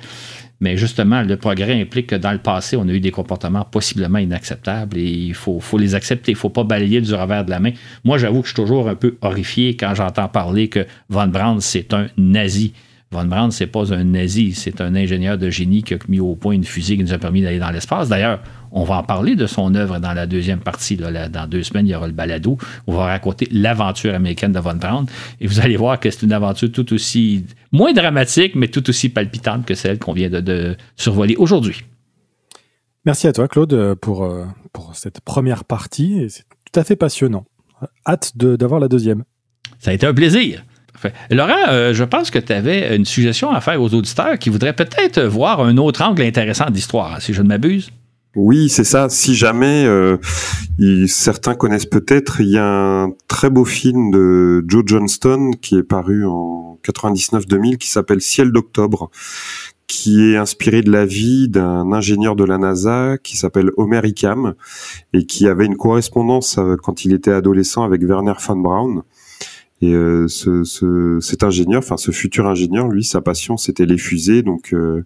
Mais justement, le progrès implique que dans le passé, on a eu des comportements possiblement inacceptables et il faut, les accepter. Il ne faut pas balayer du revers de la main. Moi, j'avoue que je suis toujours un peu horrifié quand j'entends parler que Von Braun, c'est un nazi. Von Braun, c'est pas un nazi, c'est un ingénieur de génie qui a mis au point une fusée qui nous a permis d'aller dans l'espace. D'ailleurs, on va en parler de son œuvre dans la deuxième partie. dans deux semaines, il y aura le balado. On va raconter l'aventure américaine de Von Braun. Et vous allez voir que c'est une aventure tout aussi, moins dramatique, mais tout aussi palpitante que celle qu'on vient de, survoler aujourd'hui.
Merci à toi, Claude, pour, euh, pour cette première partie. C'est tout à fait passionnant. Hâte d'avoir la deuxième.
Ça a été un plaisir. Laurent, euh, je pense que tu avais une suggestion à faire aux auditeurs qui voudraient peut-être voir un autre angle intéressant d'histoire, si je ne m'abuse.
Oui, c'est ça. Si jamais euh, certains connaissent peut-être, il y a un très beau film de Joe Johnston qui est paru en 99-2000 qui s'appelle Ciel d'octobre, qui est inspiré de la vie d'un ingénieur de la NASA qui s'appelle Homer Ickham et qui avait une correspondance euh, quand il était adolescent avec Werner von Braun. Et euh, ce, ce, cet ingénieur, enfin ce futur ingénieur, lui, sa passion, c'était les fusées. Donc, euh,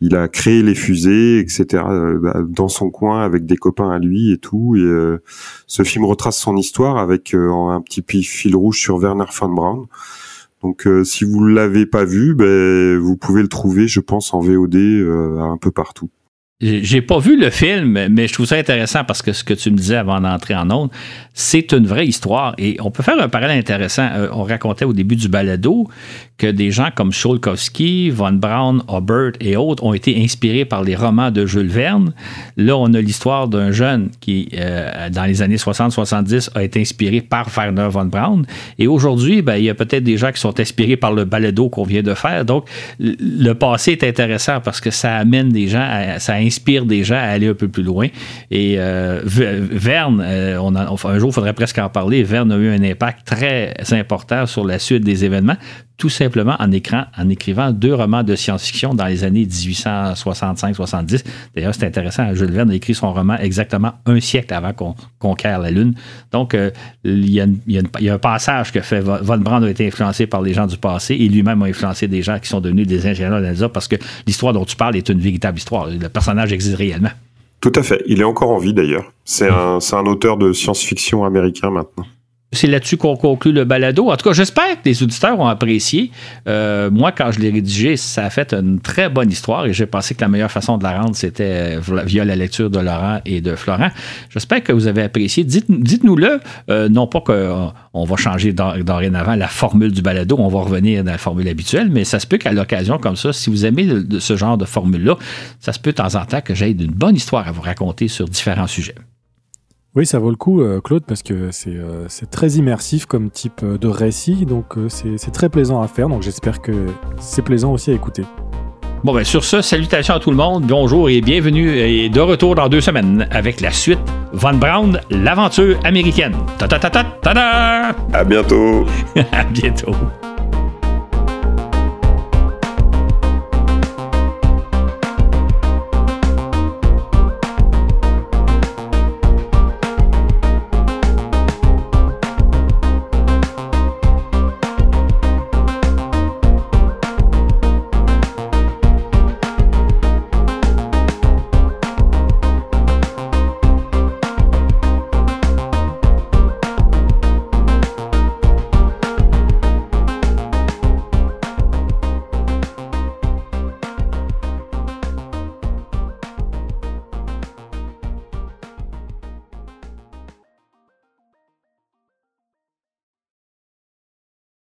il a créé les fusées, etc. Euh, bah, dans son coin avec des copains à lui et tout. Et ce film retrace son histoire avec un petit fil rouge sur Werner von Braun. Donc, si vous l'avez pas vu, ben, vous pouvez le trouver, je pense, en VOD un peu partout.
J'ai pas vu le film, mais je trouve ça intéressant parce que ce que tu me disais avant d'entrer en ondes, c'est une vraie histoire. Et on peut faire un parallèle intéressant. Euh, on racontait au début du balado que des gens comme Cholkowski, Von Braun, Aubert et autres ont été inspirés par les romans de Jules Verne. Là, on a l'histoire d'un jeune qui, euh, dans les années 60-70, a été inspiré par Werner Von Braun. Et aujourd'hui, ben, il y a peut-être des gens qui sont inspirés par le balado qu'on vient de faire. Donc, le passé est intéressant parce que ça amène des gens, à, ça inspire des gens à aller un peu plus loin. Et Verne, on un jour, il faudrait presque en parler, Verne a eu un impact très important sur la suite des événements tout simplement en, en écrivant deux romans de science-fiction dans les années 1865-70. D'ailleurs, c'est intéressant, Jules Verne a écrit son roman exactement un siècle avant qu'on conquiert la Lune. Donc, euh, il, y a un passage que fait Von Brand a été influencé par les gens du passé et lui-même a influencé des gens qui sont devenus des ingénieurs d'Elsa parce que l'histoire dont tu parles est une véritable histoire. Le personnage existe réellement.
Tout à fait. Il est encore en vie d'ailleurs. C'est un, un auteur de science-fiction américain maintenant.
C'est là-dessus qu'on conclut le balado. En tout cas, j'espère que les auditeurs ont apprécié. Euh, moi, quand je l'ai rédigé, ça a fait une très bonne histoire et j'ai pensé que la meilleure façon de la rendre, c'était euh, via la lecture de Laurent et de Florent. J'espère que vous avez apprécié. Dites-nous-le, euh, non pas qu'on va changer dorénavant la formule du balado, on va revenir dans la formule habituelle, mais ça se peut qu'à l'occasion comme ça, si vous aimez ce genre de formule-là, ça se peut de temps en temps que j'aie une bonne histoire à vous raconter sur différents sujets.
Oui, ça vaut le coup, euh, Claude, parce que euh, c'est très immersif comme type euh, de récit, donc c'est très plaisant à faire, donc j'espère que c'est plaisant aussi à écouter.
Bon, ben sur ce, salutations à tout le monde, bonjour et bienvenue et de retour dans deux semaines avec la suite Von Braun, l'aventure américaine. Ta ta ta ta ta
À bientôt.
à bientôt.